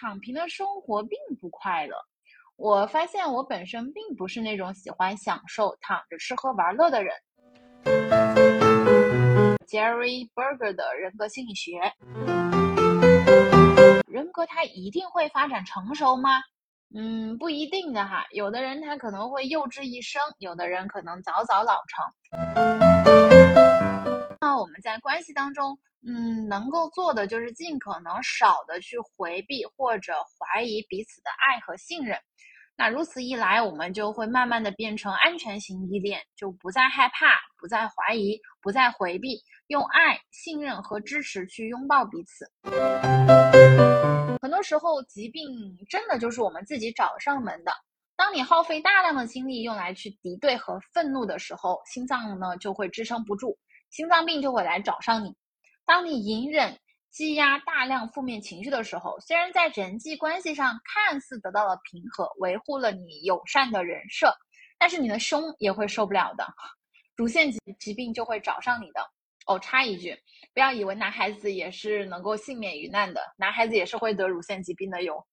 躺平的生活并不快乐。我发现我本身并不是那种喜欢享受、躺着吃喝玩乐的人。Jerry Berger 的人格心理学，人格它一定会发展成熟吗？嗯，不一定的哈。有的人他可能会幼稚一生，有的人可能早早老成。那我们在关系当中，嗯，能够做的就是尽可能少的去回避或者怀疑彼此的爱和信任。那如此一来，我们就会慢慢的变成安全型依恋，就不再害怕，不再怀疑，不再回避，用爱、信任和支持去拥抱彼此。很多时候，疾病真的就是我们自己找上门的。当你耗费大量的精力用来去敌对和愤怒的时候，心脏呢就会支撑不住。心脏病就会来找上你。当你隐忍、积压大量负面情绪的时候，虽然在人际关系上看似得到了平和，维护了你友善的人设，但是你的胸也会受不了的，乳腺疾疾病就会找上你的。哦，插一句，不要以为男孩子也是能够幸免于难的，男孩子也是会得乳腺疾病的哟。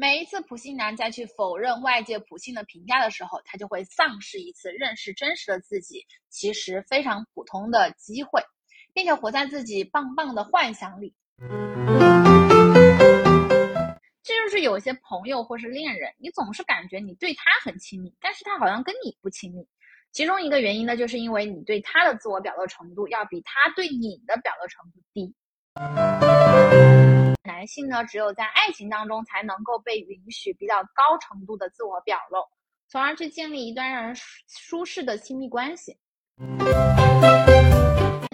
每一次普信男再去否认外界普信的评价的时候，他就会丧失一次认识真实的自己，其实非常普通的机会，并且活在自己棒棒的幻想里。这就是有些朋友或是恋人，你总是感觉你对他很亲密，但是他好像跟你不亲密。其中一个原因呢，就是因为你对他的自我表露程度要比他对你的表露程度低。男性呢，只有在爱情当中才能够被允许比较高程度的自我表露，从而去建立一段让人舒适的亲密关系。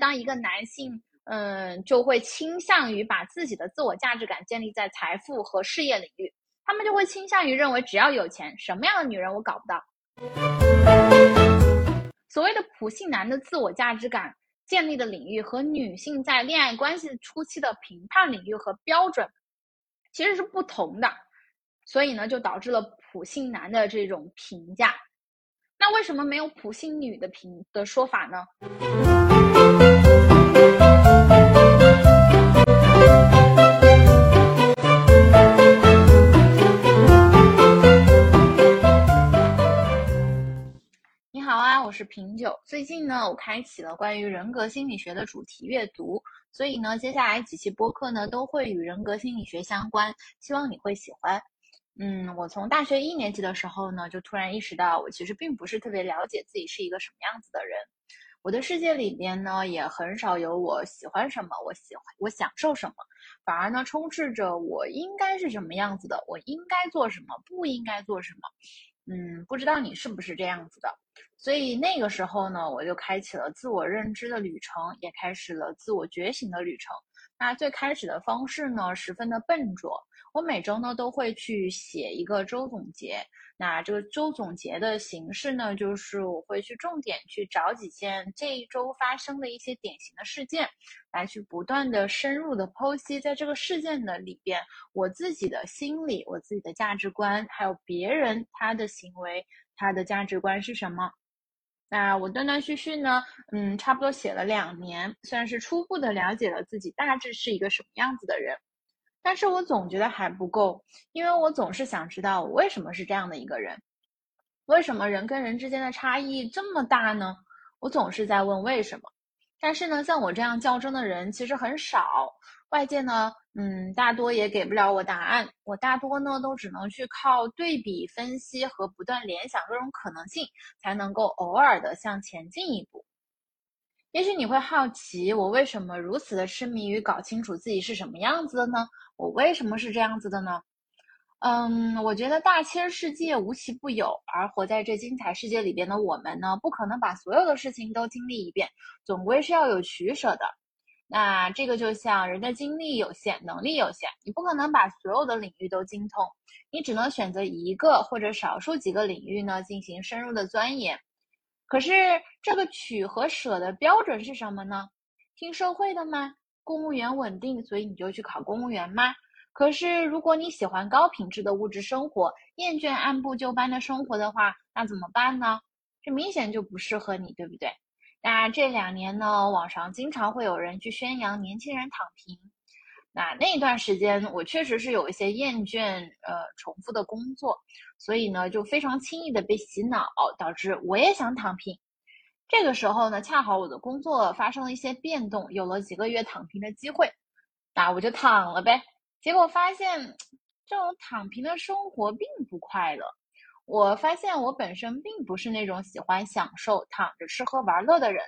当一个男性，嗯，就会倾向于把自己的自我价值感建立在财富和事业领域，他们就会倾向于认为只要有钱，什么样的女人我搞不到。所谓的普信男的自我价值感。建立的领域和女性在恋爱关系初期的评判领域和标准其实是不同的，所以呢，就导致了普信男的这种评价。那为什么没有普信女的评的说法呢？我是品酒。最近呢，我开启了关于人格心理学的主题阅读，所以呢，接下来几期播客呢都会与人格心理学相关，希望你会喜欢。嗯，我从大学一年级的时候呢，就突然意识到，我其实并不是特别了解自己是一个什么样子的人。我的世界里边呢，也很少有我喜欢什么，我喜欢我享受什么，反而呢，充斥着我应该是什么样子的，我应该做什么，不应该做什么。嗯，不知道你是不是这样子的。所以那个时候呢，我就开启了自我认知的旅程，也开始了自我觉醒的旅程。那最开始的方式呢，十分的笨拙。我每周呢都会去写一个周总结。那这个周总结的形式呢，就是我会去重点去找几件这一周发生的一些典型的事件，来去不断的深入的剖析，在这个事件的里边，我自己的心理、我自己的价值观，还有别人他的行为、他的价值观是什么。那我断断续续呢，嗯，差不多写了两年，算是初步的了解了自己大致是一个什么样子的人。但是我总觉得还不够，因为我总是想知道我为什么是这样的一个人，为什么人跟人之间的差异这么大呢？我总是在问为什么。但是呢，像我这样较真的人其实很少，外界呢，嗯，大多也给不了我答案。我大多呢，都只能去靠对比分析和不断联想各种可能性，才能够偶尔的向前进一步。也许你会好奇，我为什么如此的痴迷于搞清楚自己是什么样子的呢？我为什么是这样子的呢？嗯，我觉得大千世界无奇不有，而活在这精彩世界里边的我们呢，不可能把所有的事情都经历一遍，总归是要有取舍的。那这个就像人的精力有限，能力有限，你不可能把所有的领域都精通，你只能选择一个或者少数几个领域呢进行深入的钻研。可是这个取和舍的标准是什么呢？听社会的吗？公务员稳定，所以你就去考公务员吗？可是如果你喜欢高品质的物质生活，厌倦按部就班的生活的话，那怎么办呢？这明显就不适合你，对不对？那这两年呢，网上经常会有人去宣扬年轻人躺平，那那一段时间我确实是有一些厌倦呃重复的工作，所以呢就非常轻易的被洗脑，导致我也想躺平。这个时候呢，恰好我的工作发生了一些变动，有了几个月躺平的机会，那我就躺了呗。结果发现这种躺平的生活并不快乐。我发现我本身并不是那种喜欢享受躺着吃喝玩乐的人，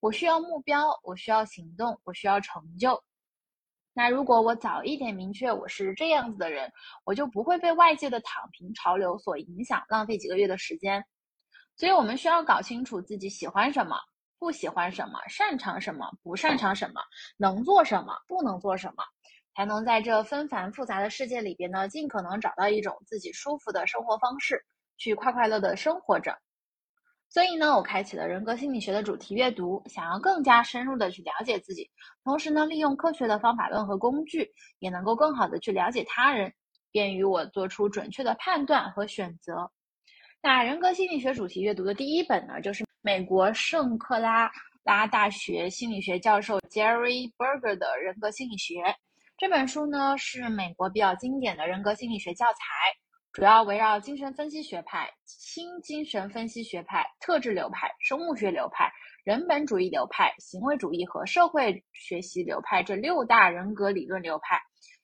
我需要目标，我需要行动，我需要成就。那如果我早一点明确我是这样子的人，我就不会被外界的躺平潮流所影响，浪费几个月的时间。所以我们需要搞清楚自己喜欢什么，不喜欢什么，擅长什么，不擅长什么，能做什么，不能做什么，才能在这纷繁复杂的世界里边呢，尽可能找到一种自己舒服的生活方式。去快快乐的生活着，所以呢，我开启了人格心理学的主题阅读，想要更加深入的去了解自己，同时呢，利用科学的方法论和工具，也能够更好的去了解他人，便于我做出准确的判断和选择。那人格心理学主题阅读的第一本呢，就是美国圣克拉拉大学心理学教授 Jerry Berger 的人格心理学。这本书呢，是美国比较经典的人格心理学教材。主要围绕精神分析学派、新精神分析学派、特质流派、生物学流派、人本主义流派、行为主义和社会学习流派这六大人格理论流派，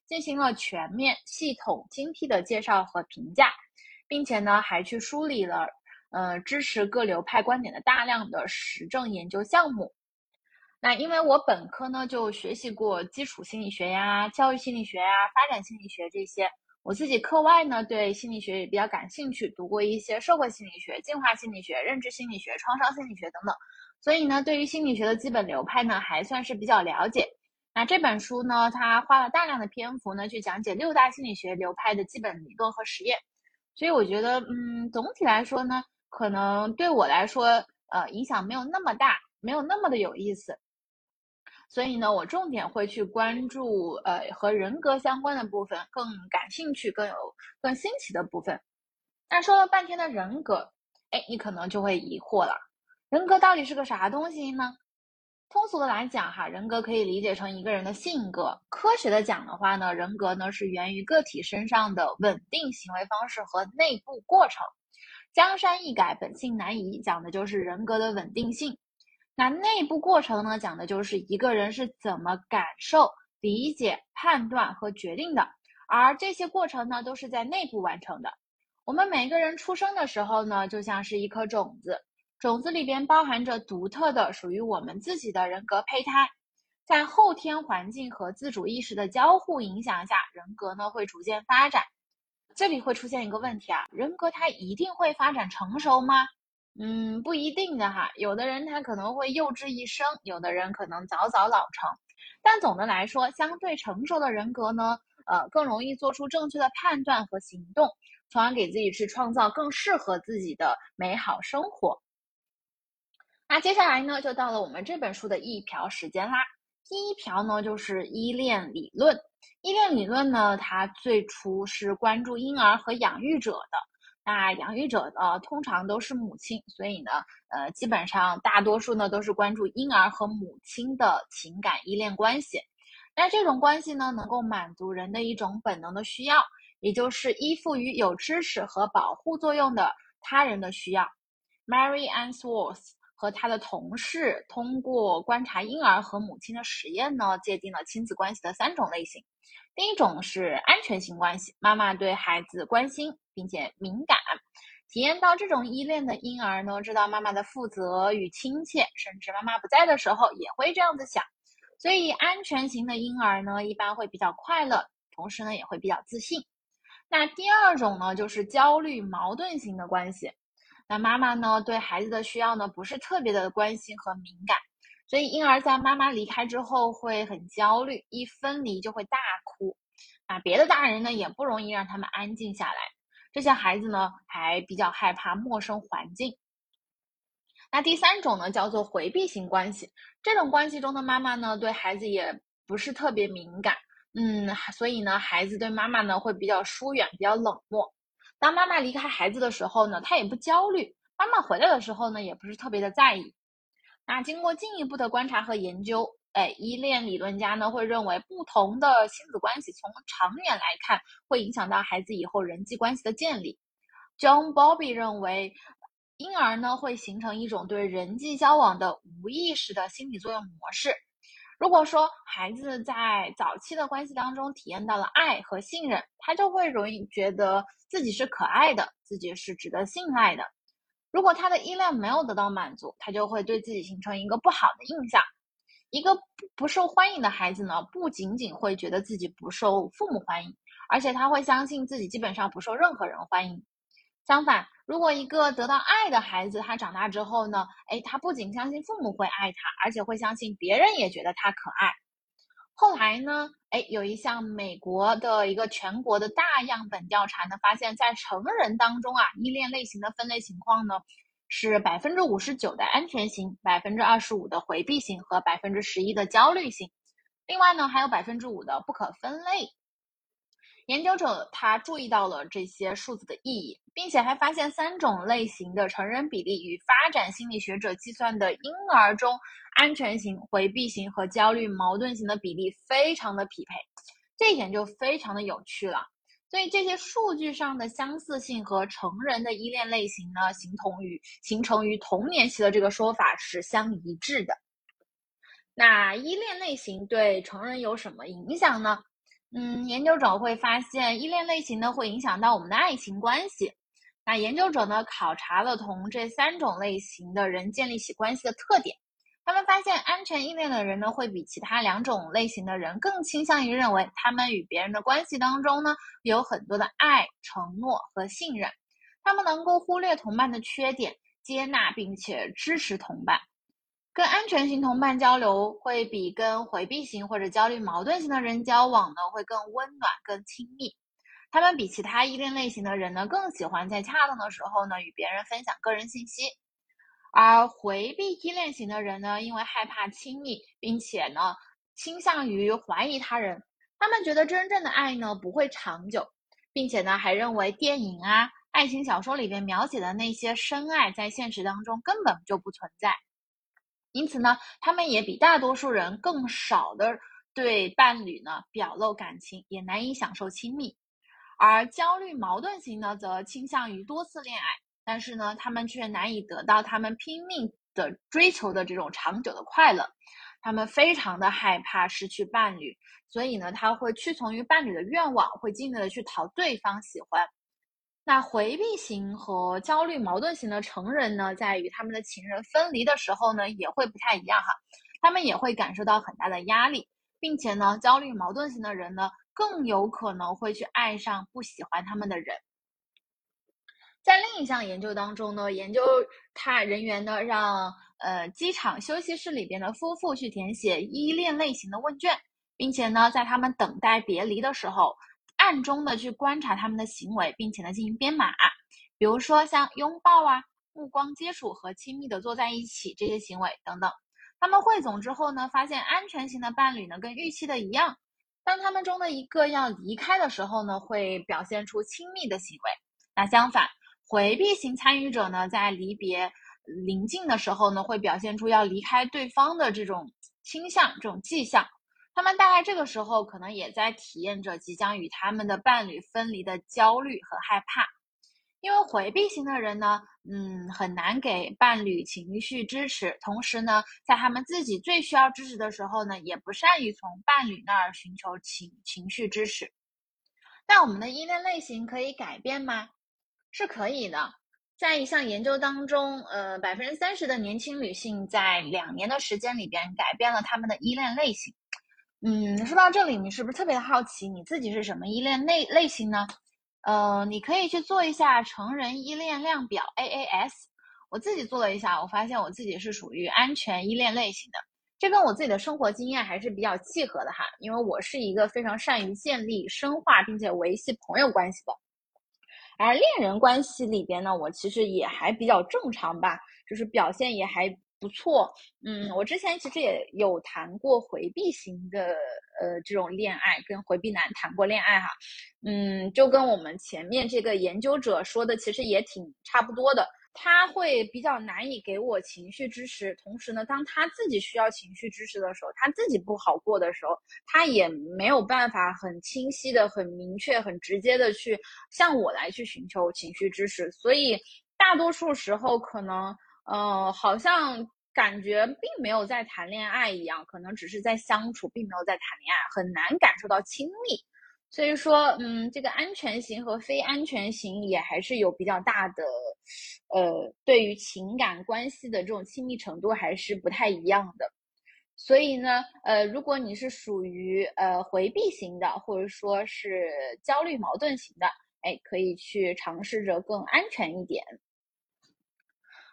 进行了全面、系统、精辟的介绍和评价，并且呢，还去梳理了呃支持各流派观点的大量的实证研究项目。那因为我本科呢就学习过基础心理学呀、教育心理学呀、发展心理学这些。我自己课外呢，对心理学也比较感兴趣，读过一些社会心理学、进化心理学、认知心理学、创伤心理学等等，所以呢，对于心理学的基本流派呢，还算是比较了解。那这本书呢，它花了大量的篇幅呢，去讲解六大心理学流派的基本理论和实验，所以我觉得，嗯，总体来说呢，可能对我来说，呃，影响没有那么大，没有那么的有意思。所以呢，我重点会去关注呃和人格相关的部分，更感兴趣、更有更新奇的部分。那说了半天的人格，哎，你可能就会疑惑了，人格到底是个啥东西呢？通俗的来讲哈，人格可以理解成一个人的性格。科学的讲的话呢，人格呢是源于个体身上的稳定行为方式和内部过程。江山易改，本性难移，讲的就是人格的稳定性。那内部过程呢，讲的就是一个人是怎么感受、理解、判断和决定的，而这些过程呢，都是在内部完成的。我们每个人出生的时候呢，就像是一颗种子，种子里边包含着独特的、属于我们自己的人格胚胎，在后天环境和自主意识的交互影响下，人格呢会逐渐发展。这里会出现一个问题啊，人格它一定会发展成熟吗？嗯，不一定的哈，有的人他可能会幼稚一生，有的人可能早早老成，但总的来说，相对成熟的人格呢，呃，更容易做出正确的判断和行动，从而给自己去创造更适合自己的美好生活。那接下来呢，就到了我们这本书的一瓢时间啦。第一瓢呢，就是依恋理论。依恋理论呢，它最初是关注婴儿和养育者的。那养育者呢，通常都是母亲，所以呢，呃，基本上大多数呢都是关注婴儿和母亲的情感依恋关系。那这种关系呢，能够满足人的一种本能的需要，也就是依附于有支持和保护作用的他人的需要。Mary Ann Swartz 和他的同事通过观察婴儿和母亲的实验呢，界定了亲子关系的三种类型。第一种是安全型关系，妈妈对孩子关心并且敏感，体验到这种依恋的婴儿呢，知道妈妈的负责与亲切，甚至妈妈不在的时候也会这样子想。所以安全型的婴儿呢，一般会比较快乐，同时呢也会比较自信。那第二种呢，就是焦虑矛盾型的关系，那妈妈呢对孩子的需要呢不是特别的关心和敏感。所以婴儿在妈妈离开之后会很焦虑，一分离就会大哭，啊，别的大人呢也不容易让他们安静下来。这些孩子呢还比较害怕陌生环境。那第三种呢叫做回避型关系，这种关系中的妈妈呢对孩子也不是特别敏感，嗯，所以呢孩子对妈妈呢会比较疏远，比较冷漠。当妈妈离开孩子的时候呢，他也不焦虑；妈妈回来的时候呢，也不是特别的在意。那经过进一步的观察和研究，哎，依恋理论家呢会认为，不同的亲子关系从长远来看会影响到孩子以后人际关系的建立。John Bobby 认为，婴儿呢会形成一种对人际交往的无意识的心理作用模式。如果说孩子在早期的关系当中体验到了爱和信任，他就会容易觉得自己是可爱的，自己是值得信赖的。如果他的依恋没有得到满足，他就会对自己形成一个不好的印象。一个不不受欢迎的孩子呢，不仅仅会觉得自己不受父母欢迎，而且他会相信自己基本上不受任何人欢迎。相反，如果一个得到爱的孩子，他长大之后呢，哎，他不仅相信父母会爱他，而且会相信别人也觉得他可爱。后来呢，哎，有一项美国的一个全国的大样本调查呢，发现，在成人当中啊，依恋类型的分类情况呢。是百分之五十九的安全型，百分之二十五的回避型和百分之十一的焦虑型。另外呢，还有百分之五的不可分类。研究者他注意到了这些数字的意义，并且还发现三种类型的成人比例与发展心理学者计算的婴儿中安全型、回避型和焦虑矛盾型的比例非常的匹配。这一点就非常的有趣了。所以这些数据上的相似性和成人的依恋类型呢，形同于形成于童年期的这个说法是相一致的。那依恋类型对成人有什么影响呢？嗯，研究者会发现依恋类型呢会影响到我们的爱情关系。那研究者呢考察了同这三种类型的人建立起关系的特点。他们发现，安全依恋的人呢，会比其他两种类型的人更倾向于认为，他们与别人的关系当中呢，有很多的爱、承诺和信任。他们能够忽略同伴的缺点，接纳并且支持同伴。跟安全型同伴交流，会比跟回避型或者焦虑矛盾型的人交往呢，会更温暖、更亲密。他们比其他依恋类型的人呢，更喜欢在恰当的时候呢，与别人分享个人信息。而回避依恋型的人呢，因为害怕亲密，并且呢倾向于怀疑他人，他们觉得真正的爱呢不会长久，并且呢还认为电影啊、爱情小说里边描写的那些深爱在现实当中根本就不存在。因此呢，他们也比大多数人更少的对伴侣呢表露感情，也难以享受亲密。而焦虑矛盾型呢，则倾向于多次恋爱。但是呢，他们却难以得到他们拼命的追求的这种长久的快乐，他们非常的害怕失去伴侣，所以呢，他会屈从于伴侣的愿望，会尽力的去讨对方喜欢。那回避型和焦虑矛盾型的成人呢，在与他们的情人分离的时候呢，也会不太一样哈，他们也会感受到很大的压力，并且呢，焦虑矛盾型的人呢，更有可能会去爱上不喜欢他们的人。在另一项研究当中呢，研究他人员呢让呃机场休息室里边的夫妇去填写依恋类型的问卷，并且呢在他们等待别离的时候，暗中的去观察他们的行为，并且呢进行编码，比如说像拥抱啊、目光接触和亲密的坐在一起这些行为等等。他们汇总之后呢，发现安全型的伴侣呢跟预期的一样，当他们中的一个要离开的时候呢，会表现出亲密的行为。那相反。回避型参与者呢，在离别临近的时候呢，会表现出要离开对方的这种倾向、这种迹象。他们大概这个时候可能也在体验着即将与他们的伴侣分离的焦虑和害怕。因为回避型的人呢，嗯，很难给伴侣情绪支持，同时呢，在他们自己最需要支持的时候呢，也不善于从伴侣那儿寻求情情绪支持。那我们的依恋类型可以改变吗？是可以的，在一项研究当中，呃，百分之三十的年轻女性在两年的时间里边改变了她们的依恋类型。嗯，说到这里，你是不是特别的好奇你自己是什么依恋类类型呢？呃，你可以去做一下成人依恋量表 AAS。我自己做了一下，我发现我自己是属于安全依恋类型的，这跟我自己的生活经验还是比较契合的哈。因为我是一个非常善于建立、深化并且维系朋友关系的。而恋人关系里边呢，我其实也还比较正常吧，就是表现也还不错。嗯，我之前其实也有谈过回避型的呃这种恋爱，跟回避男谈过恋爱哈。嗯，就跟我们前面这个研究者说的其实也挺差不多的。他会比较难以给我情绪支持，同时呢，当他自己需要情绪支持的时候，他自己不好过的时候，他也没有办法很清晰的、很明确、很直接的去向我来去寻求情绪支持。所以大多数时候，可能呃，好像感觉并没有在谈恋爱一样，可能只是在相处，并没有在谈恋爱，很难感受到亲密。所以说，嗯，这个安全型和非安全型也还是有比较大的，呃，对于情感关系的这种亲密程度还是不太一样的。所以呢，呃，如果你是属于呃回避型的，或者说是焦虑矛盾型的，哎，可以去尝试着更安全一点。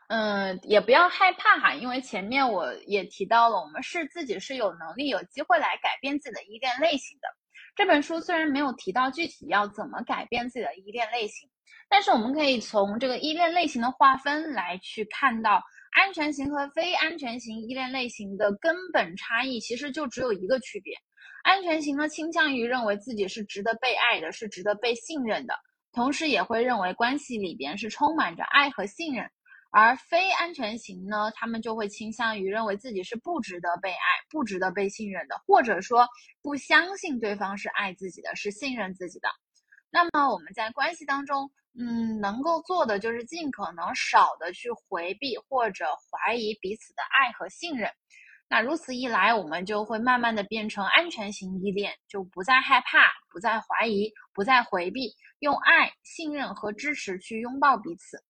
嗯，也不要害怕哈，因为前面我也提到了，我们是自己是有能力、有机会来改变自己的依恋类型的。这本书虽然没有提到具体要怎么改变自己的依恋类型，但是我们可以从这个依恋类型的划分来去看到，安全型和非安全型依恋类型的根本差异其实就只有一个区别：安全型呢倾向于认为自己是值得被爱的，是值得被信任的，同时也会认为关系里边是充满着爱和信任。而非安全型呢，他们就会倾向于认为自己是不值得被爱、不值得被信任的，或者说不相信对方是爱自己的、是信任自己的。那么我们在关系当中，嗯，能够做的就是尽可能少的去回避或者怀疑彼此的爱和信任。那如此一来，我们就会慢慢的变成安全型依恋，就不再害怕、不再怀疑、不再回避，用爱、信任和支持去拥抱彼此。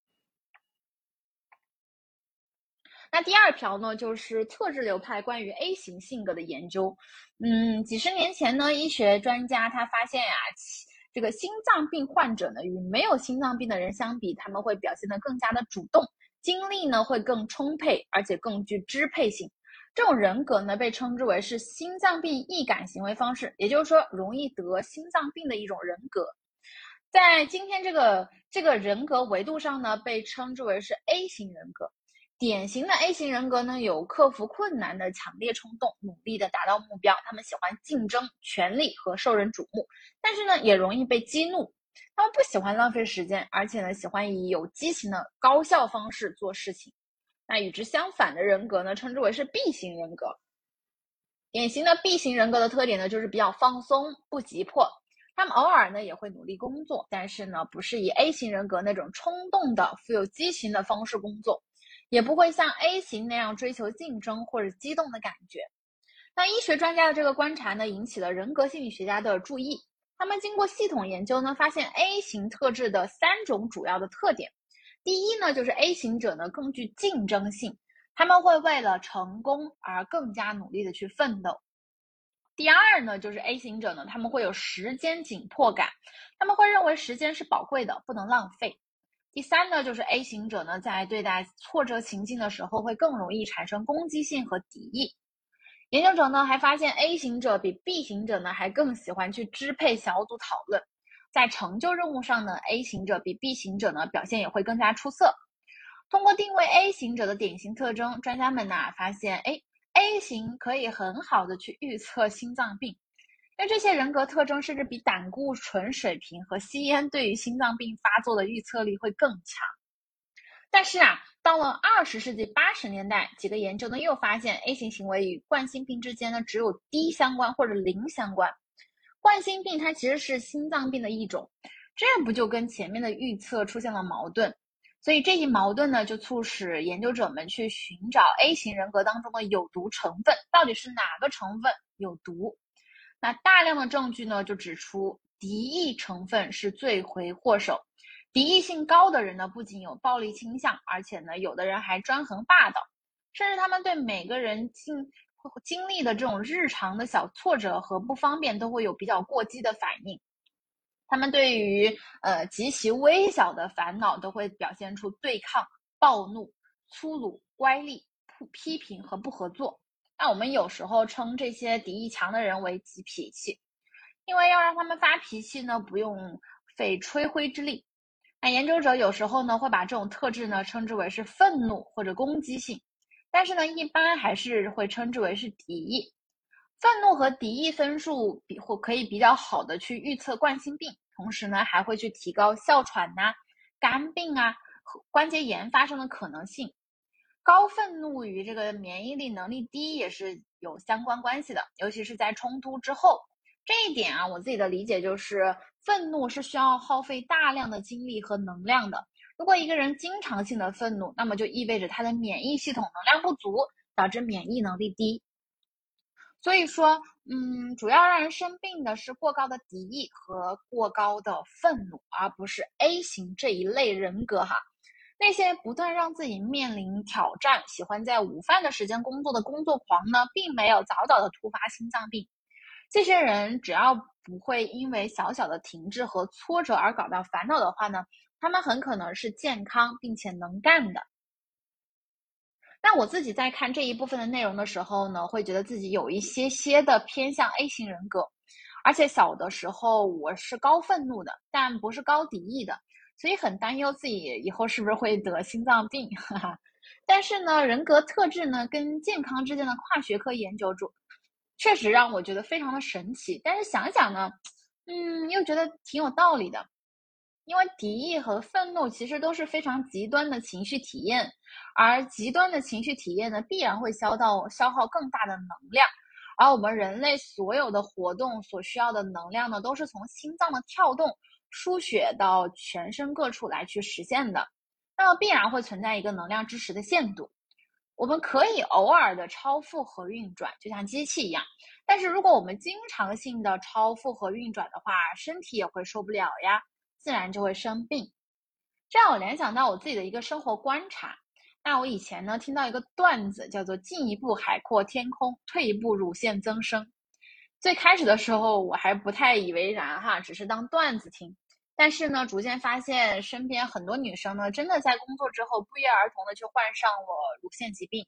那第二条呢，就是特质流派关于 A 型性格的研究。嗯，几十年前呢，医学专家他发现呀，这个心脏病患者呢，与没有心脏病的人相比，他们会表现得更加的主动，精力呢会更充沛，而且更具支配性。这种人格呢，被称之为是心脏病易感行为方式，也就是说，容易得心脏病的一种人格。在今天这个这个人格维度上呢，被称之为是 A 型人格。典型的 A 型人格呢，有克服困难的强烈冲动，努力的达到目标。他们喜欢竞争、权力和受人瞩目，但是呢，也容易被激怒。他们不喜欢浪费时间，而且呢，喜欢以有激情的高效方式做事情。那与之相反的人格呢，称之为是 B 型人格。典型的 B 型人格的特点呢，就是比较放松，不急迫。他们偶尔呢也会努力工作，但是呢，不是以 A 型人格那种冲动的、富有激情的方式工作。也不会像 A 型那样追求竞争或者激动的感觉。那医学专家的这个观察呢，引起了人格心理学家的注意。他们经过系统研究呢，发现 A 型特质的三种主要的特点。第一呢，就是 A 型者呢更具竞争性，他们会为了成功而更加努力的去奋斗。第二呢，就是 A 型者呢，他们会有时间紧迫感，他们会认为时间是宝贵的，不能浪费。第三呢，就是 A 型者呢，在对待挫折情境的时候，会更容易产生攻击性和敌意。研究者呢，还发现 A 型者比 B 型者呢，还更喜欢去支配小组讨论。在成就任务上呢，A 型者比 B 型者呢，表现也会更加出色。通过定位 A 型者的典型特征，专家们呢发现，哎，A 型可以很好的去预测心脏病。那这些人格特征甚至比胆固醇水平和吸烟对于心脏病发作的预测力会更强。但是啊，到了二十世纪八十年代，几个研究呢又发现 A 型行为与冠心病之间呢只有低相关或者零相关。冠心病它其实是心脏病的一种，这不就跟前面的预测出现了矛盾？所以这一矛盾呢，就促使研究者们去寻找 A 型人格当中的有毒成分，到底是哪个成分有毒？那大量的证据呢，就指出敌意成分是罪魁祸首。敌意性高的人呢，不仅有暴力倾向，而且呢，有的人还专横霸道，甚至他们对每个人经经历的这种日常的小挫折和不方便，都会有比较过激的反应。他们对于呃极其微小的烦恼，都会表现出对抗、暴怒、粗鲁、乖戾、不批评和不合作。那我们有时候称这些敌意强的人为急脾气，因为要让他们发脾气呢，不用费吹灰之力。那研究者有时候呢，会把这种特质呢称之为是愤怒或者攻击性，但是呢，一般还是会称之为是敌意。愤怒和敌意分数比或可以比较好的去预测冠心病，同时呢，还会去提高哮喘呐、肝病啊。关节炎发生的可能性。高愤怒与这个免疫力能力低也是有相关关系的，尤其是在冲突之后。这一点啊，我自己的理解就是，愤怒是需要耗费大量的精力和能量的。如果一个人经常性的愤怒，那么就意味着他的免疫系统能量不足，导致免疫能力低。所以说，嗯，主要让人生病的是过高的敌意和过高的愤怒，而不是 A 型这一类人格哈。那些不断让自己面临挑战、喜欢在午饭的时间工作的工作狂呢，并没有早早的突发心脏病。这些人只要不会因为小小的停滞和挫折而搞到烦恼的话呢，他们很可能是健康并且能干的。那我自己在看这一部分的内容的时候呢，会觉得自己有一些些的偏向 A 型人格，而且小的时候我是高愤怒的，但不是高敌意的。所以很担忧自己以后是不是会得心脏病，哈哈。但是呢，人格特质呢跟健康之间的跨学科研究中，确实让我觉得非常的神奇。但是想想呢，嗯，又觉得挺有道理的。因为敌意和愤怒其实都是非常极端的情绪体验，而极端的情绪体验呢，必然会消到消耗更大的能量。而我们人类所有的活动所需要的能量呢，都是从心脏的跳动。输血到全身各处来去实现的，那么必然会存在一个能量支持的限度。我们可以偶尔的超负荷运转，就像机器一样。但是如果我们经常性的超负荷运转的话，身体也会受不了呀，自然就会生病。这让我联想到我自己的一个生活观察。那我以前呢听到一个段子，叫做“进一步海阔天空，退一步乳腺增生”。最开始的时候我还不太以为然哈，只是当段子听。但是呢，逐渐发现身边很多女生呢，真的在工作之后不约而同的就患上了乳腺疾病，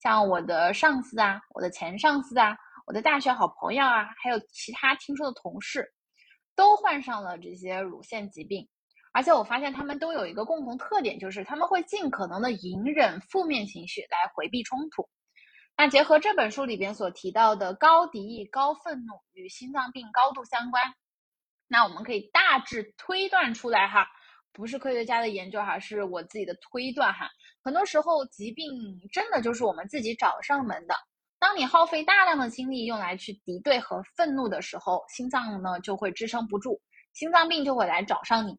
像我的上司啊，我的前上司啊，我的大学好朋友啊，还有其他听说的同事，都患上了这些乳腺疾病。而且我发现他们都有一个共同特点，就是他们会尽可能的隐忍负面情绪来回避冲突。那结合这本书里边所提到的高敌意、高愤怒与心脏病高度相关。那我们可以大致推断出来哈，不是科学家的研究哈，是我自己的推断哈。很多时候疾病真的就是我们自己找上门的。当你耗费大量的精力用来去敌对和愤怒的时候，心脏呢就会支撑不住，心脏病就会来找上你。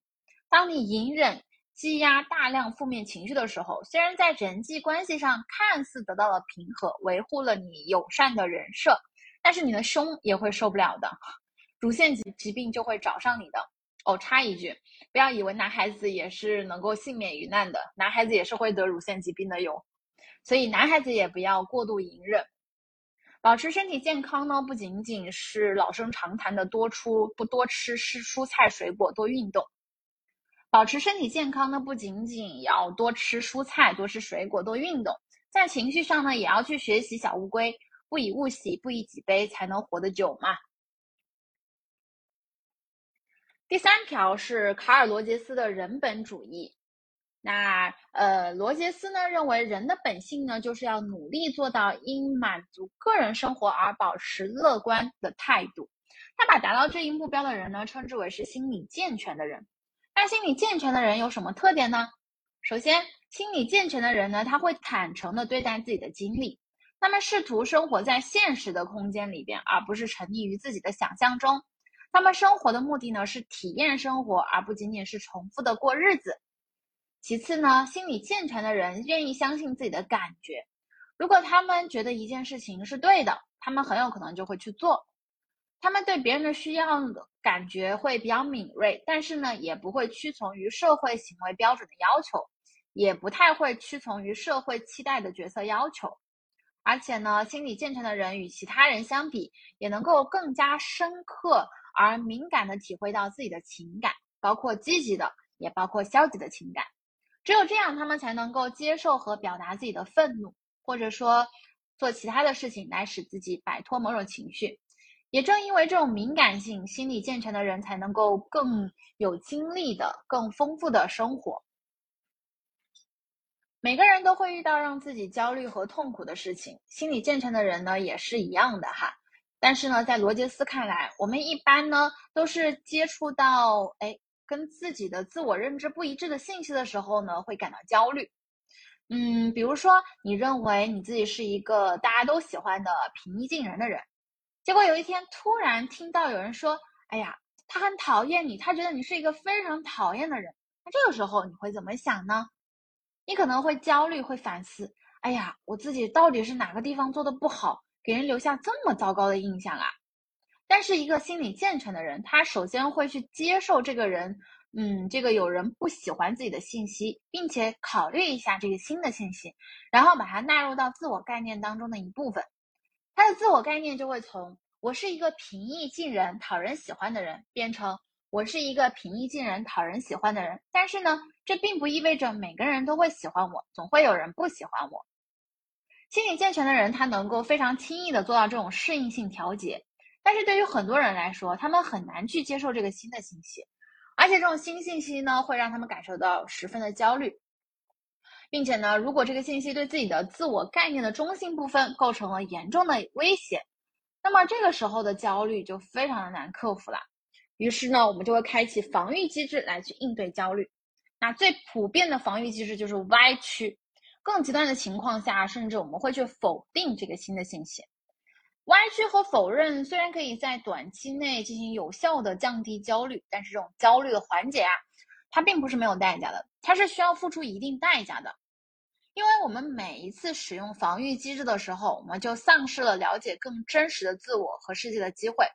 当你隐忍、积压大量负面情绪的时候，虽然在人际关系上看似得到了平和，维护了你友善的人设，但是你的胸也会受不了的。乳腺疾疾病就会找上你的哦。插一句，不要以为男孩子也是能够幸免于难的，男孩子也是会得乳腺疾病的哟。所以男孩子也不要过度隐忍，保持身体健康呢，不仅仅是老生常谈的多出不多吃蔬蔬菜水果，多运动。保持身体健康呢，不仅仅要多吃蔬菜、多吃水果、多运动，在情绪上呢，也要去学习小乌龟，不以物喜，不以己悲，才能活得久嘛。第三条是卡尔罗杰斯的人本主义。那呃，罗杰斯呢认为人的本性呢就是要努力做到因满足个人生活而保持乐观的态度。他把达到这一目标的人呢称之为是心理健全的人。那心理健全的人有什么特点呢？首先，心理健全的人呢他会坦诚的对待自己的经历，他们试图生活在现实的空间里边，而不是沉溺于自己的想象中。他们生活的目的呢是体验生活，而不仅仅是重复的过日子。其次呢，心理健全的人愿意相信自己的感觉。如果他们觉得一件事情是对的，他们很有可能就会去做。他们对别人的需要感觉会比较敏锐，但是呢，也不会屈从于社会行为标准的要求，也不太会屈从于社会期待的角色要求。而且呢，心理健全的人与其他人相比，也能够更加深刻。而敏感的体会到自己的情感，包括积极的，也包括消极的情感。只有这样，他们才能够接受和表达自己的愤怒，或者说做其他的事情来使自己摆脱某种情绪。也正因为这种敏感性，心理健全的人才能够更有精力的、更丰富的生活。每个人都会遇到让自己焦虑和痛苦的事情，心理健全的人呢也是一样的哈。但是呢，在罗杰斯看来，我们一般呢都是接触到哎跟自己的自我认知不一致的信息的时候呢，会感到焦虑。嗯，比如说，你认为你自己是一个大家都喜欢的平易近人的人，结果有一天突然听到有人说：“哎呀，他很讨厌你，他觉得你是一个非常讨厌的人。”那这个时候你会怎么想呢？你可能会焦虑，会反思：“哎呀，我自己到底是哪个地方做的不好，给人留下这么糟糕的印象啊？”但是一个心理健全的人，他首先会去接受这个人。嗯，这个有人不喜欢自己的信息，并且考虑一下这个新的信息，然后把它纳入到自我概念当中的一部分，他的自我概念就会从我是一个平易近人、讨人喜欢的人，变成我是一个平易近人、讨人喜欢的人。但是呢，这并不意味着每个人都会喜欢我，总会有人不喜欢我。心理健全的人，他能够非常轻易的做到这种适应性调节，但是对于很多人来说，他们很难去接受这个新的信息。而且这种新信息呢，会让他们感受到十分的焦虑，并且呢，如果这个信息对自己的自我概念的中心部分构成了严重的威胁，那么这个时候的焦虑就非常的难克服了。于是呢，我们就会开启防御机制来去应对焦虑。那最普遍的防御机制就是歪曲，更极端的情况下，甚至我们会去否定这个新的信息。歪曲和否认虽然可以在短期内进行有效的降低焦虑，但是这种焦虑的缓解啊，它并不是没有代价的，它是需要付出一定代价的。因为我们每一次使用防御机制的时候，我们就丧失了了解更真实的自我和世界的机会，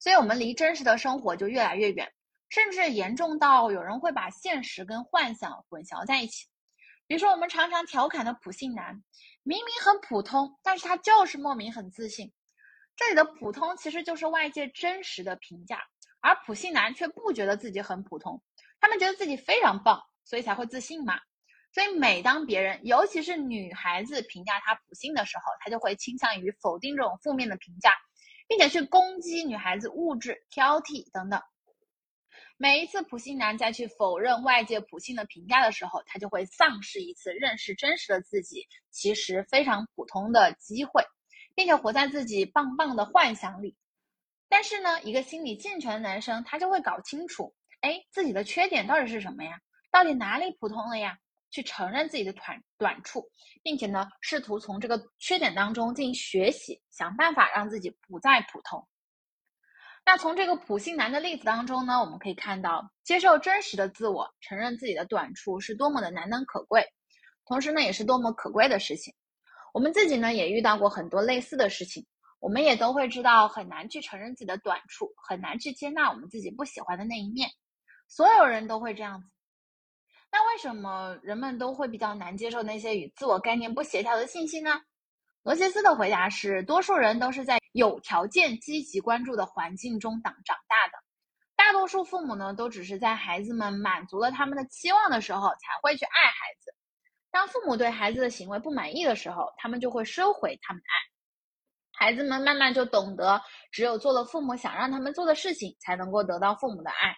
所以我们离真实的生活就越来越远，甚至严重到有人会把现实跟幻想混淆在一起。比如说，我们常常调侃的普信男，明明很普通，但是他就是莫名很自信。这里的普通其实就是外界真实的评价，而普信男却不觉得自己很普通，他们觉得自己非常棒，所以才会自信嘛。所以每当别人，尤其是女孩子评价他普信的时候，他就会倾向于否定这种负面的评价，并且去攻击女孩子物质、挑剔等等。每一次普信男再去否认外界普信的评价的时候，他就会丧失一次认识真实的自己其实非常普通的机会。并且活在自己棒棒的幻想里，但是呢，一个心理健全的男生，他就会搞清楚，哎，自己的缺点到底是什么呀？到底哪里普通了呀？去承认自己的短短处，并且呢，试图从这个缺点当中进行学习，想办法让自己不再普通。那从这个普信男的例子当中呢，我们可以看到，接受真实的自我，承认自己的短处是多么的难能可贵，同时呢，也是多么可贵的事情。我们自己呢也遇到过很多类似的事情，我们也都会知道很难去承认自己的短处，很难去接纳我们自己不喜欢的那一面。所有人都会这样子。那为什么人们都会比较难接受那些与自我概念不协调的信息呢？罗杰斯的回答是：多数人都是在有条件积极关注的环境中长长大的。大多数父母呢都只是在孩子们满足了他们的期望的时候才会去爱孩子。当父母对孩子的行为不满意的时候，他们就会收回他们的爱。孩子们慢慢就懂得，只有做了父母想让他们做的事情，才能够得到父母的爱。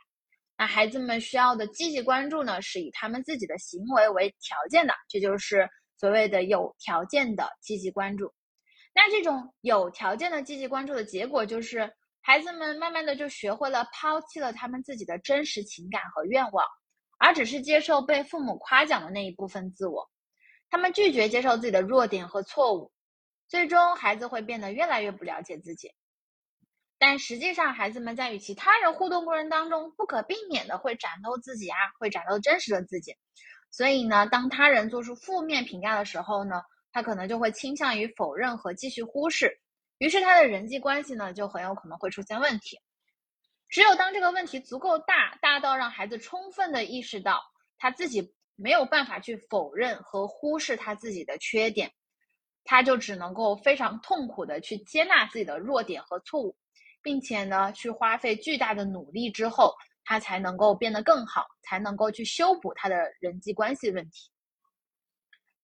那孩子们需要的积极关注呢，是以他们自己的行为为条件的，这就是所谓的有条件的积极关注。那这种有条件的积极关注的结果，就是孩子们慢慢的就学会了抛弃了他们自己的真实情感和愿望。而只是接受被父母夸奖的那一部分自我，他们拒绝接受自己的弱点和错误，最终孩子会变得越来越不了解自己。但实际上，孩子们在与其他人互动过程当中，不可避免的会展露自己啊，会展露真实的自己。所以呢，当他人做出负面评价的时候呢，他可能就会倾向于否认和继续忽视，于是他的人际关系呢，就很有可能会出现问题。只有当这个问题足够大，大到让孩子充分的意识到他自己没有办法去否认和忽视他自己的缺点，他就只能够非常痛苦的去接纳自己的弱点和错误，并且呢，去花费巨大的努力之后，他才能够变得更好，才能够去修补他的人际关系问题。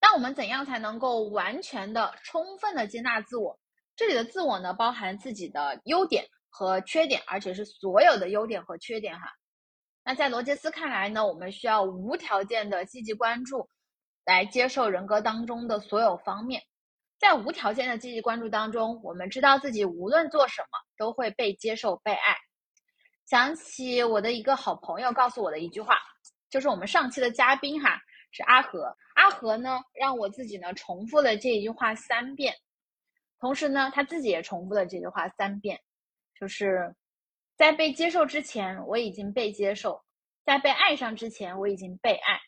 那我们怎样才能够完全的、充分的接纳自我？这里的自我呢，包含自己的优点。和缺点，而且是所有的优点和缺点哈。那在罗杰斯看来呢，我们需要无条件的积极关注，来接受人格当中的所有方面。在无条件的积极关注当中，我们知道自己无论做什么都会被接受、被爱。想起我的一个好朋友告诉我的一句话，就是我们上期的嘉宾哈是阿和，阿和呢让我自己呢重复了这一句话三遍，同时呢他自己也重复了这句话三遍，就是在被接受之前我已经被接受，在被爱上之前我已经被爱。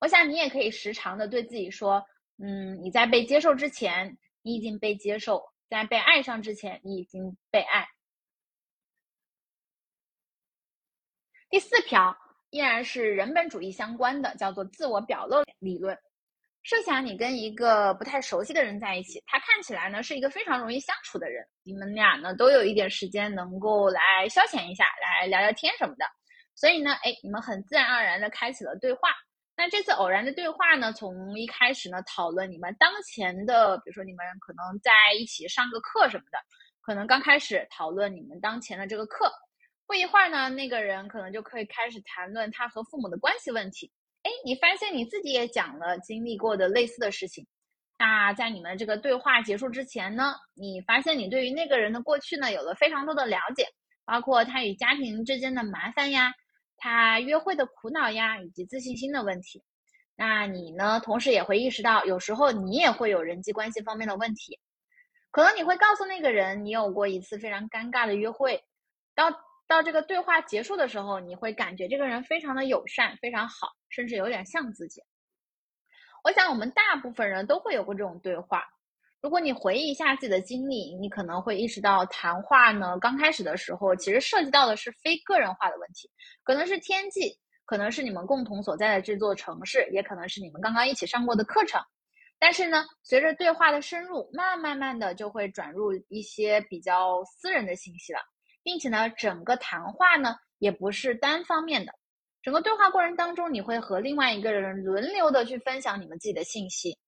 我想你也可以时常的对自己说，嗯，你在被接受之前你已经被接受，在被爱上之前你已经被爱。第四条依然是人本主义相关的，叫做自我表露理论。设想你跟一个不太熟悉的人在一起，他看起来呢是一个非常容易相处的人，你们俩呢都有一点时间能够来消遣一下，来聊聊天什么的。所以呢，哎，你们很自然而然的开启了对话。那这次偶然的对话呢，从一开始呢讨论你们当前的，比如说你们可能在一起上个课什么的，可能刚开始讨论你们当前的这个课。不一会儿呢，那个人可能就可以开始谈论他和父母的关系问题。哎，你发现你自己也讲了经历过的类似的事情。那在你们这个对话结束之前呢，你发现你对于那个人的过去呢有了非常多的了解，包括他与家庭之间的麻烦呀，他约会的苦恼呀，以及自信心的问题。那你呢，同时也会意识到，有时候你也会有人际关系方面的问题。可能你会告诉那个人，你有过一次非常尴尬的约会，到。到这个对话结束的时候，你会感觉这个人非常的友善，非常好，甚至有点像自己。我想我们大部分人都会有过这种对话。如果你回忆一下自己的经历，你可能会意识到，谈话呢刚开始的时候，其实涉及到的是非个人化的问题，可能是天气，可能是你们共同所在的这座城市，也可能是你们刚刚一起上过的课程。但是呢，随着对话的深入，慢慢慢的就会转入一些比较私人的信息了。并且呢，整个谈话呢也不是单方面的，整个对话过程当中，你会和另外一个人轮流的去分享你们自己的信息，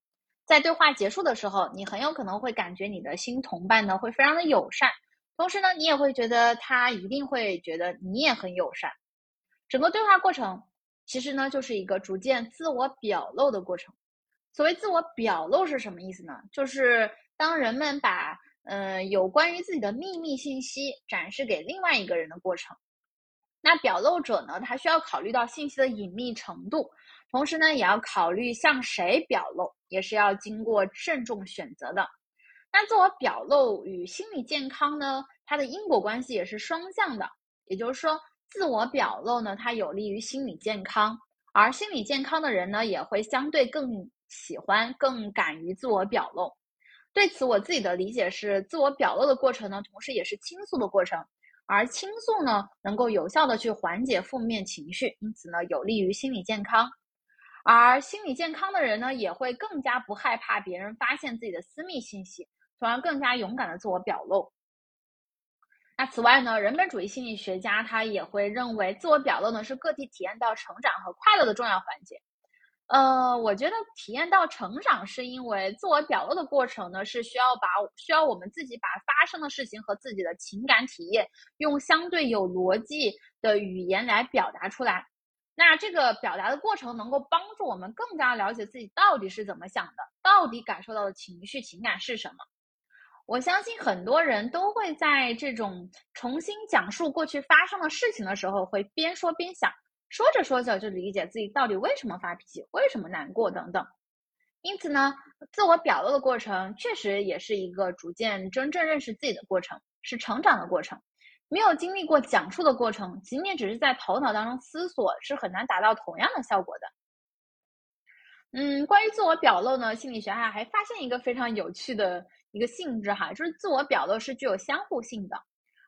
在对话结束的时候，你很有可能会感觉你的新同伴呢会非常的友善，同时呢，你也会觉得他一定会觉得你也很友善。整个对话过程其实呢就是一个逐渐自我表露的过程。所谓自我表露是什么意思呢？就是当人们把嗯，有关于自己的秘密信息展示给另外一个人的过程。那表露者呢，他需要考虑到信息的隐秘程度，同时呢，也要考虑向谁表露，也是要经过慎重选择的。那自我表露与心理健康呢，它的因果关系也是双向的。也就是说，自我表露呢，它有利于心理健康，而心理健康的人呢，也会相对更喜欢、更敢于自我表露。对此，我自己的理解是，自我表露的过程呢，同时也是倾诉的过程，而倾诉呢，能够有效的去缓解负面情绪，因此呢，有利于心理健康。而心理健康的人呢，也会更加不害怕别人发现自己的私密信息，从而更加勇敢的自我表露。那此外呢，人本主义心理学家他也会认为，自我表露呢，是个体体验到成长和快乐的重要环节。呃，我觉得体验到成长，是因为自我表露的过程呢，是需要把需要我们自己把发生的事情和自己的情感体验，用相对有逻辑的语言来表达出来。那这个表达的过程，能够帮助我们更加了解自己到底是怎么想的，到底感受到的情绪情感是什么。我相信很多人都会在这种重新讲述过去发生的事情的时候，会边说边想。说着说着就理解自己到底为什么发脾气，为什么难过等等。因此呢，自我表露的过程确实也是一个逐渐真正认识自己的过程，是成长的过程。没有经历过讲述的过程，仅仅只是在头脑当中思索，是很难达到同样的效果的。嗯，关于自我表露呢，心理学家还发现一个非常有趣的一个性质哈，就是自我表露是具有相互性的。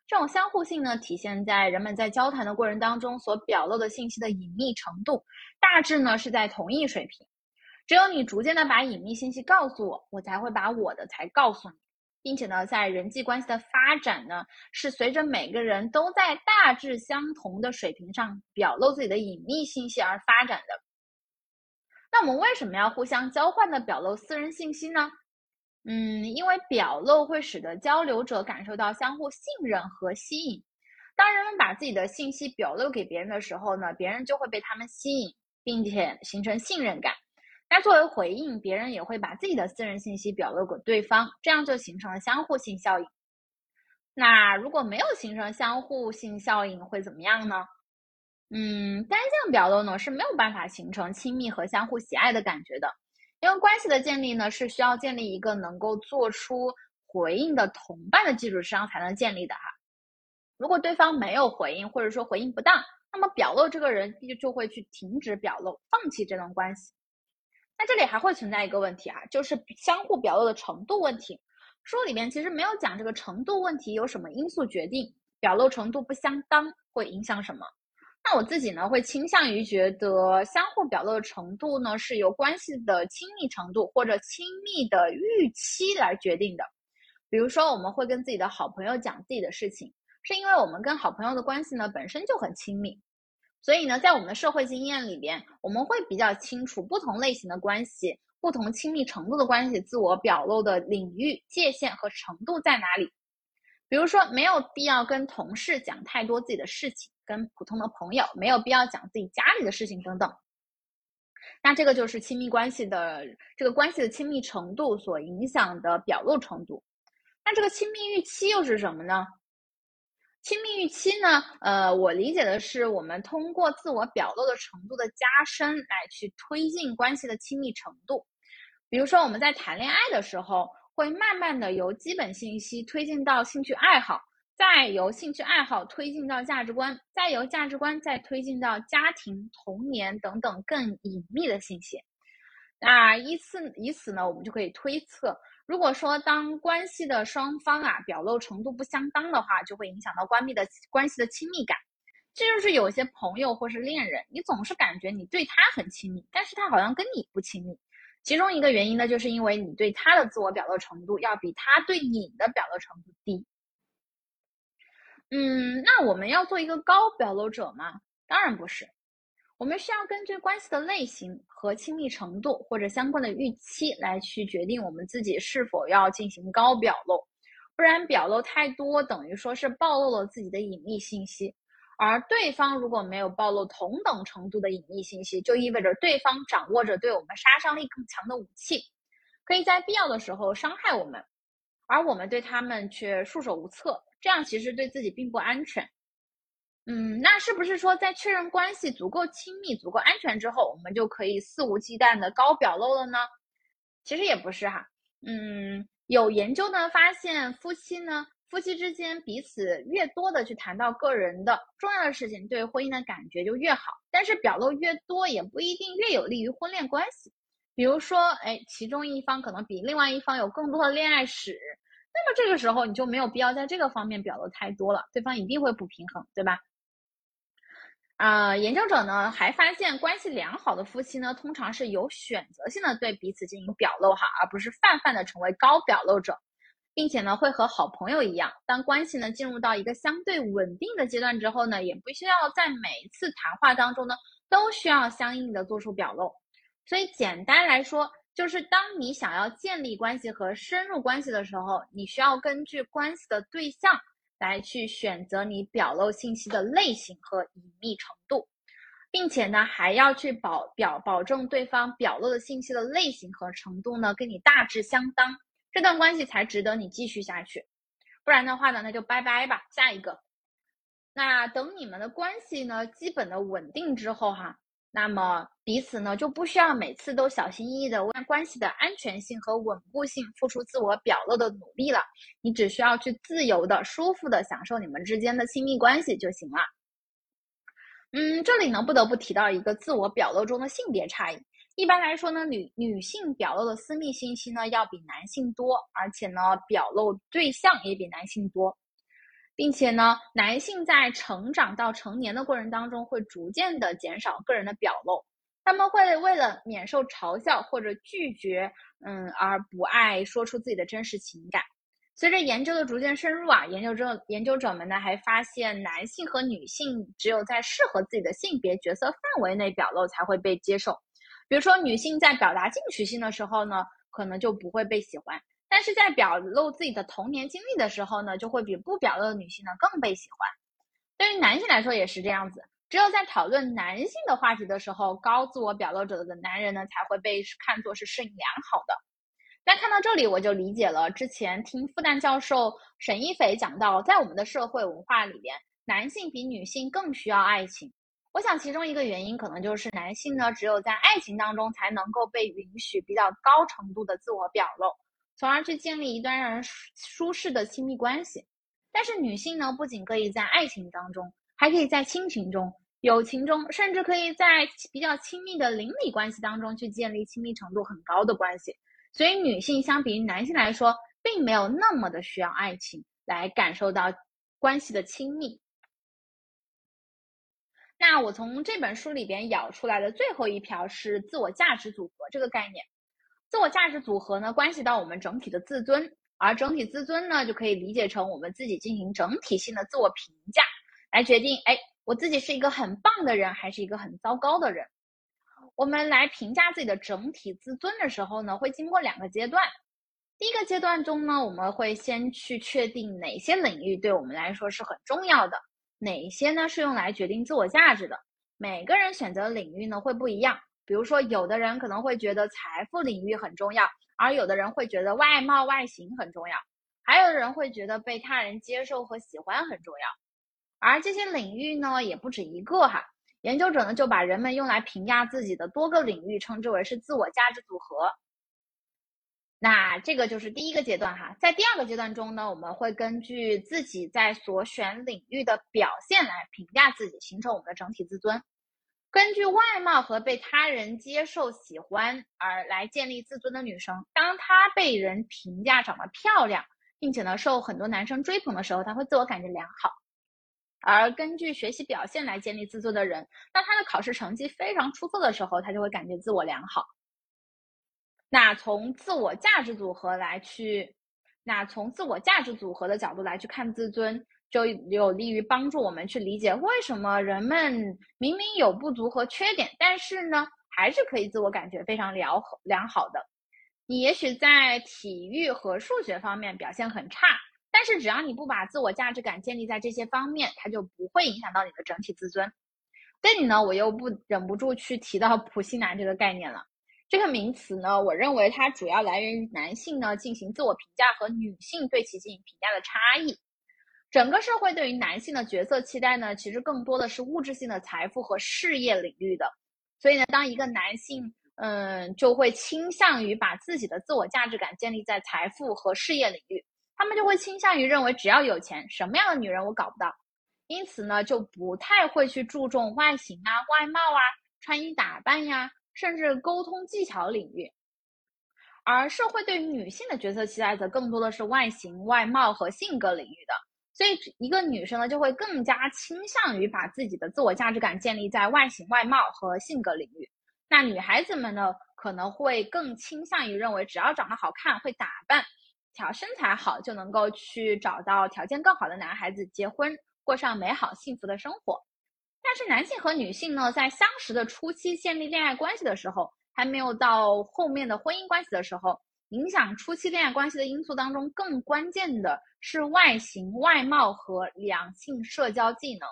这种相互性呢，体现在人们在交谈的过程当中所表露的信息的隐秘程度，大致呢是在同一水平。只有你逐渐的把隐秘信息告诉我，我才会把我的才告诉你，并且呢，在人际关系的发展呢，是随着每个人都在大致相同的水平上表露自己的隐秘信息而发展的。那我们为什么要互相交换的表露私人信息呢？嗯，因为表露会使得交流者感受到相互信任和吸引。当人们把自己的信息表露给别人的时候呢，别人就会被他们吸引，并且形成信任感。那作为回应，别人也会把自己的私人信息表露给对方，这样就形成了相互性效应。那如果没有形成相互性效应，会怎么样呢？嗯，单向表露呢是没有办法形成亲密和相互喜爱的感觉的，因为关系的建立呢是需要建立一个能够做出回应的同伴的基础之上才能建立的哈。如果对方没有回应，或者说回应不当，那么表露这个人就就会去停止表露，放弃这段关系。那这里还会存在一个问题啊，就是相互表露的程度问题。书里面其实没有讲这个程度问题由什么因素决定，表露程度不相当会影响什么。那我自己呢，会倾向于觉得相互表露的程度呢，是由关系的亲密程度或者亲密的预期来决定的。比如说，我们会跟自己的好朋友讲自己的事情，是因为我们跟好朋友的关系呢本身就很亲密，所以呢，在我们的社会经验里边，我们会比较清楚不同类型的关系、不同亲密程度的关系，自我表露的领域界限和程度在哪里。比如说，没有必要跟同事讲太多自己的事情。跟普通的朋友没有必要讲自己家里的事情等等，那这个就是亲密关系的这个关系的亲密程度所影响的表露程度。那这个亲密预期又是什么呢？亲密预期呢？呃，我理解的是我们通过自我表露的程度的加深来去推进关系的亲密程度。比如说我们在谈恋爱的时候，会慢慢的由基本信息推进到兴趣爱好。再由兴趣爱好推进到价值观，再由价值观再推进到家庭、童年等等更隐秘的信息。那依次以此呢，我们就可以推测，如果说当关系的双方啊表露程度不相当的话，就会影响到关闭的关系的亲密感。这就是有些朋友或是恋人，你总是感觉你对他很亲密，但是他好像跟你不亲密。其中一个原因呢，就是因为你对他的自我表露程度要比他对你的表露程度低。嗯，那我们要做一个高表露者吗？当然不是，我们需要根据关系的类型和亲密程度或者相关的预期来去决定我们自己是否要进行高表露，不然表露太多等于说是暴露了自己的隐秘信息，而对方如果没有暴露同等程度的隐秘信息，就意味着对方掌握着对我们杀伤力更强的武器，可以在必要的时候伤害我们，而我们对他们却束手无策。这样其实对自己并不安全，嗯，那是不是说在确认关系足够亲密、足够安全之后，我们就可以肆无忌惮的高表露了呢？其实也不是哈，嗯，有研究呢发现，夫妻呢，夫妻之间彼此越多的去谈到个人的重要的事情，对婚姻的感觉就越好。但是表露越多，也不一定越有利于婚恋关系。比如说，哎，其中一方可能比另外一方有更多的恋爱史。那么这个时候你就没有必要在这个方面表露太多了，对方一定会不平衡，对吧？啊，研究者呢还发现，关系良好的夫妻呢，通常是有选择性的对彼此进行表露哈，而不是泛泛的成为高表露者，并且呢会和好朋友一样，当关系呢进入到一个相对稳定的阶段之后呢，也不需要在每一次谈话当中呢都需要相应的做出表露，所以简单来说。就是当你想要建立关系和深入关系的时候，你需要根据关系的对象来去选择你表露信息的类型和隐秘程度，并且呢，还要去保表保证对方表露的信息的类型和程度呢跟你大致相当，这段关系才值得你继续下去。不然的话呢，那就拜拜吧，下一个。那等你们的关系呢基本的稳定之后哈。那么彼此呢就不需要每次都小心翼翼的为关系的安全性和稳固性付出自我表露的努力了，你只需要去自由的、舒服的享受你们之间的亲密关系就行了。嗯，这里呢不得不提到一个自我表露中的性别差异。一般来说呢，女女性表露的私密信息呢要比男性多，而且呢表露对象也比男性多。并且呢，男性在成长到成年的过程当中，会逐渐的减少个人的表露，他们会为了免受嘲笑或者拒绝，嗯，而不爱说出自己的真实情感。随着研究的逐渐深入啊，研究者研究者们呢还发现，男性和女性只有在适合自己的性别角色范围内表露才会被接受。比如说，女性在表达进取性的时候呢，可能就不会被喜欢。但是在表露自己的童年经历的时候呢，就会比不表露的女性呢更被喜欢。对于男性来说也是这样子，只有在讨论男性的话题的时候，高自我表露者的男人呢才会被看作是适应良好的。那看到这里，我就理解了之前听复旦教授沈一斐讲到，在我们的社会文化里边，男性比女性更需要爱情。我想其中一个原因可能就是男性呢，只有在爱情当中才能够被允许比较高程度的自我表露，从而去建立一段让人舒适的亲密关系。但是女性呢，不仅可以在爱情当中，还可以在亲情中、友情中，甚至可以在比较亲密的邻里关系当中去建立亲密程度很高的关系。所以，女性相比于男性来说，并没有那么的需要爱情来感受到关系的亲密。那我从这本书里边咬出来的最后一条是自我价值组合这个概念。自我价值组合呢，关系到我们整体的自尊。而整体自尊呢，就可以理解成我们自己进行整体性的自我评价，来决定，哎，我自己是一个很棒的人，还是一个很糟糕的人。我们来评价自己的整体自尊的时候呢，会经过两个阶段。第一个阶段中呢，我们会先去确定哪些领域对我们来说是很重要的，哪些呢是用来决定自我价值的。每个人选择领域呢会不一样，比如说，有的人可能会觉得财富领域很重要。而有的人会觉得外貌外形很重要，还有的人会觉得被他人接受和喜欢很重要。而这些领域呢，也不止一个哈。研究者呢就把人们用来评价自己的多个领域称之为是自我价值组合。那这个就是第一个阶段哈。在第二个阶段中呢，我们会根据自己在所选领域的表现来评价自己，形成我们的整体自尊。根据外貌和被他人接受、喜欢而来建立自尊的女生，当她被人评价长得漂亮，并且呢受很多男生追捧的时候，她会自我感觉良好；而根据学习表现来建立自尊的人，当她的考试成绩非常出色的时候，她就会感觉自我良好。那从自我价值组合来去，那从自我价值组合的角度来去看自尊。就有利于帮助我们去理解为什么人们明明有不足和缺点，但是呢，还是可以自我感觉非常良良好的。你也许在体育和数学方面表现很差，但是只要你不把自我价值感建立在这些方面，它就不会影响到你的整体自尊。这里呢，我又不忍不住去提到普信男这个概念了。这个名词呢，我认为它主要来源于男性呢进行自我评价和女性对其进行评价的差异。整个社会对于男性的角色期待呢，其实更多的是物质性的财富和事业领域的。所以呢，当一个男性，嗯，就会倾向于把自己的自我价值感建立在财富和事业领域，他们就会倾向于认为只要有钱，什么样的女人我搞不到。因此呢，就不太会去注重外形啊、外貌啊、穿衣打扮呀，甚至沟通技巧领域。而社会对于女性的角色期待则更多的是外形、外貌和性格领域的。所以，一个女生呢，就会更加倾向于把自己的自我价值感建立在外形、外貌和性格领域。那女孩子们呢，可能会更倾向于认为，只要长得好看、会打扮、条身材好，就能够去找到条件更好的男孩子结婚，过上美好幸福的生活。但是，男性和女性呢，在相识的初期建立恋爱关系的时候，还没有到后面的婚姻关系的时候。影响初期恋爱关系的因素当中，更关键的是外形、外貌和两性社交技能，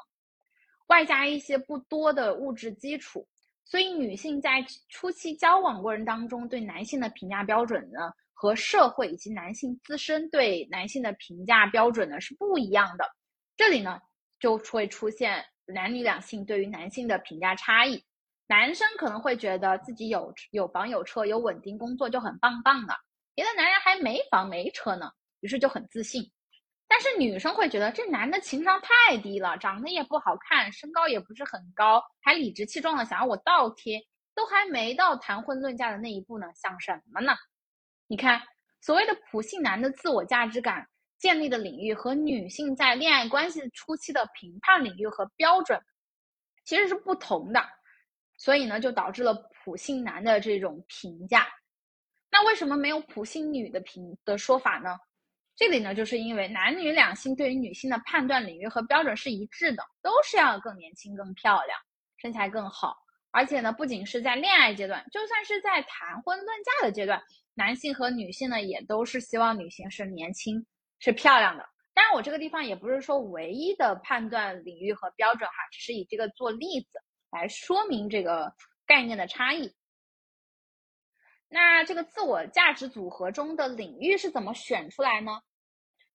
外加一些不多的物质基础。所以，女性在初期交往过程当中对男性的评价标准呢，和社会以及男性自身对男性的评价标准呢是不一样的。这里呢就会出现男女两性对于男性的评价差异。男生可能会觉得自己有有房有车有稳定工作就很棒棒的。别的男人还没房没车呢，于是就很自信。但是女生会觉得这男的情商太低了，长得也不好看，身高也不是很高，还理直气壮的想要我倒贴，都还没到谈婚论嫁的那一步呢，想什么呢？你看，所谓的普信男的自我价值感建立的领域和女性在恋爱关系初期的评判领域和标准其实是不同的，所以呢，就导致了普信男的这种评价。那为什么没有普信女的评的说法呢？这里呢，就是因为男女两性对于女性的判断领域和标准是一致的，都是要更年轻、更漂亮、身材更好。而且呢，不仅是在恋爱阶段，就算是在谈婚论嫁的阶段，男性和女性呢，也都是希望女性是年轻、是漂亮的。当然，我这个地方也不是说唯一的判断领域和标准哈，只是以这个做例子来说明这个概念的差异。那这个自我价值组合中的领域是怎么选出来呢？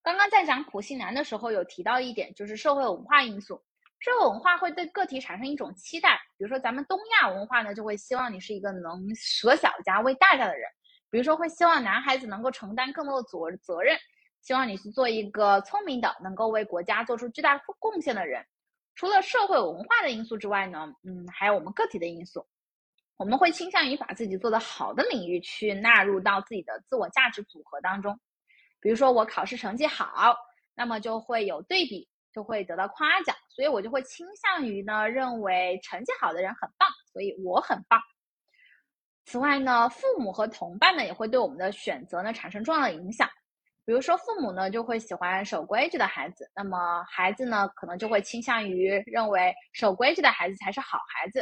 刚刚在讲普信男的时候有提到一点，就是社会文化因素。社会文化会对个体产生一种期待，比如说咱们东亚文化呢，就会希望你是一个能舍小家为大家的人，比如说会希望男孩子能够承担更多的责责任，希望你去做一个聪明的，能够为国家做出巨大贡献的人。除了社会文化的因素之外呢，嗯，还有我们个体的因素。我们会倾向于把自己做得好的领域去纳入到自己的自我价值组合当中，比如说我考试成绩好，那么就会有对比，就会得到夸奖，所以我就会倾向于呢认为成绩好的人很棒，所以我很棒。此外呢，父母和同伴呢也会对我们的选择呢产生重要的影响，比如说父母呢就会喜欢守规矩的孩子，那么孩子呢可能就会倾向于认为守规矩的孩子才是好孩子。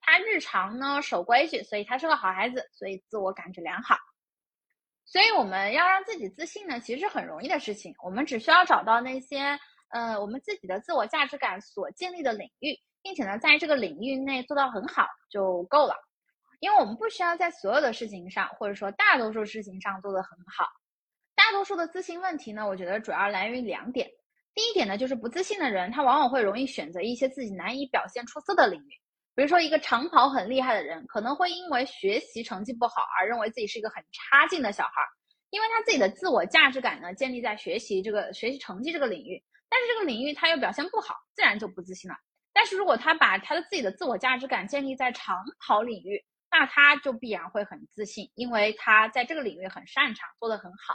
他日常呢守规矩，所以他是个好孩子，所以自我感觉良好。所以我们要让自己自信呢，其实是很容易的事情。我们只需要找到那些呃我们自己的自我价值感所建立的领域，并且呢在这个领域内做到很好就够了。因为我们不需要在所有的事情上，或者说大多数事情上做得很好。多数的自信问题呢，我觉得主要来源于两点。第一点呢，就是不自信的人，他往往会容易选择一些自己难以表现出色的领域。比如说，一个长跑很厉害的人，可能会因为学习成绩不好而认为自己是一个很差劲的小孩，因为他自己的自我价值感呢建立在学习这个学习成绩这个领域，但是这个领域他又表现不好，自然就不自信了。但是如果他把他的自己的自我价值感建立在长跑领域，那他就必然会很自信，因为他在这个领域很擅长，做得很好。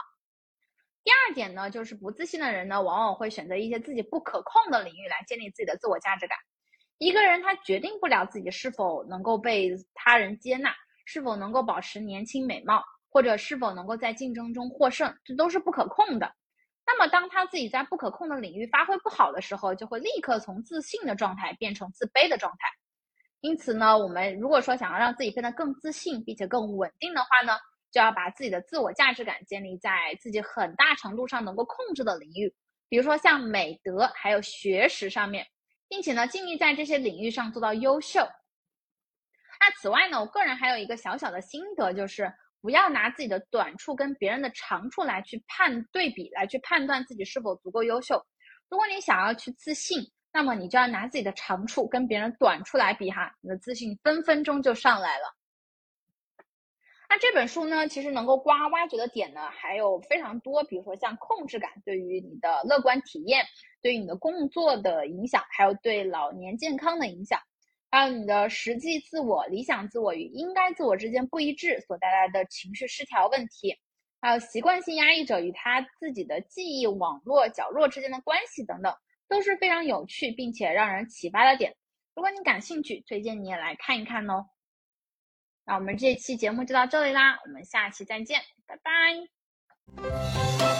第二点呢，就是不自信的人呢，往往会选择一些自己不可控的领域来建立自己的自我价值感。一个人他决定不了自己是否能够被他人接纳，是否能够保持年轻美貌，或者是否能够在竞争中获胜，这都是不可控的。那么，当他自己在不可控的领域发挥不好的时候，就会立刻从自信的状态变成自卑的状态。因此呢，我们如果说想要让自己变得更自信，并且更稳定的话呢，就要把自己的自我价值感建立在自己很大程度上能够控制的领域，比如说像美德还有学识上面。并且呢，尽力在这些领域上做到优秀。那此外呢，我个人还有一个小小的心得，就是不要拿自己的短处跟别人的长处来去判对比，来去判断自己是否足够优秀。如果你想要去自信，那么你就要拿自己的长处跟别人短处来比哈，你的自信分分钟就上来了。那这本书呢，其实能够刮挖掘的点呢还有非常多，比如说像控制感对于你的乐观体验，对于你的工作的影响，还有对老年健康的影响，还有你的实际自我、理想自我与应该自我之间不一致所带来的情绪失调问题，还有习惯性压抑者与他自己的记忆网络角落之间的关系等等，都是非常有趣并且让人启发的点。如果你感兴趣，推荐你也来看一看哦。那我们这期节目就到这里啦，我们下期再见，拜拜。